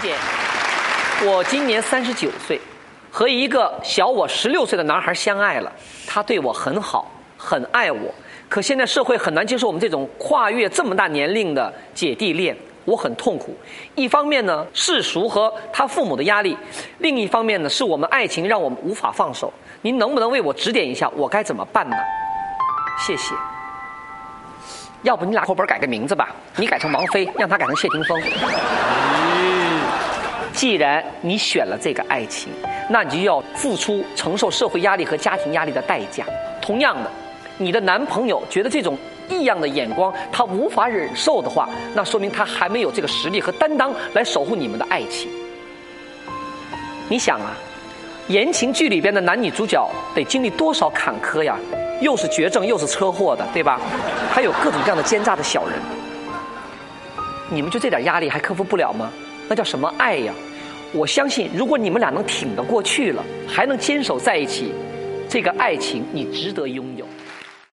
姐，我今年三十九岁，和一个小我十六岁的男孩相爱了，他对我很好，很爱我。可现在社会很难接受我们这种跨越这么大年龄的姐弟恋，我很痛苦。一方面呢，世俗和他父母的压力；另一方面呢，是我们爱情让我们无法放手。您能不能为我指点一下，我该怎么办呢？谢谢。要不你俩后本改个名字吧，你改成王菲，让他改成谢霆锋。既然你选了这个爱情，那你就要付出承受社会压力和家庭压力的代价。同样的，你的男朋友觉得这种异样的眼光他无法忍受的话，那说明他还没有这个实力和担当来守护你们的爱情。你想啊，言情剧里边的男女主角得经历多少坎坷呀？又是绝症又是车祸的，对吧？还有各种各样的奸诈的小人，你们就这点压力还克服不了吗？那叫什么爱呀？我相信，如果你们俩能挺得过去了，还能坚守在一起，这个爱情你值得拥有。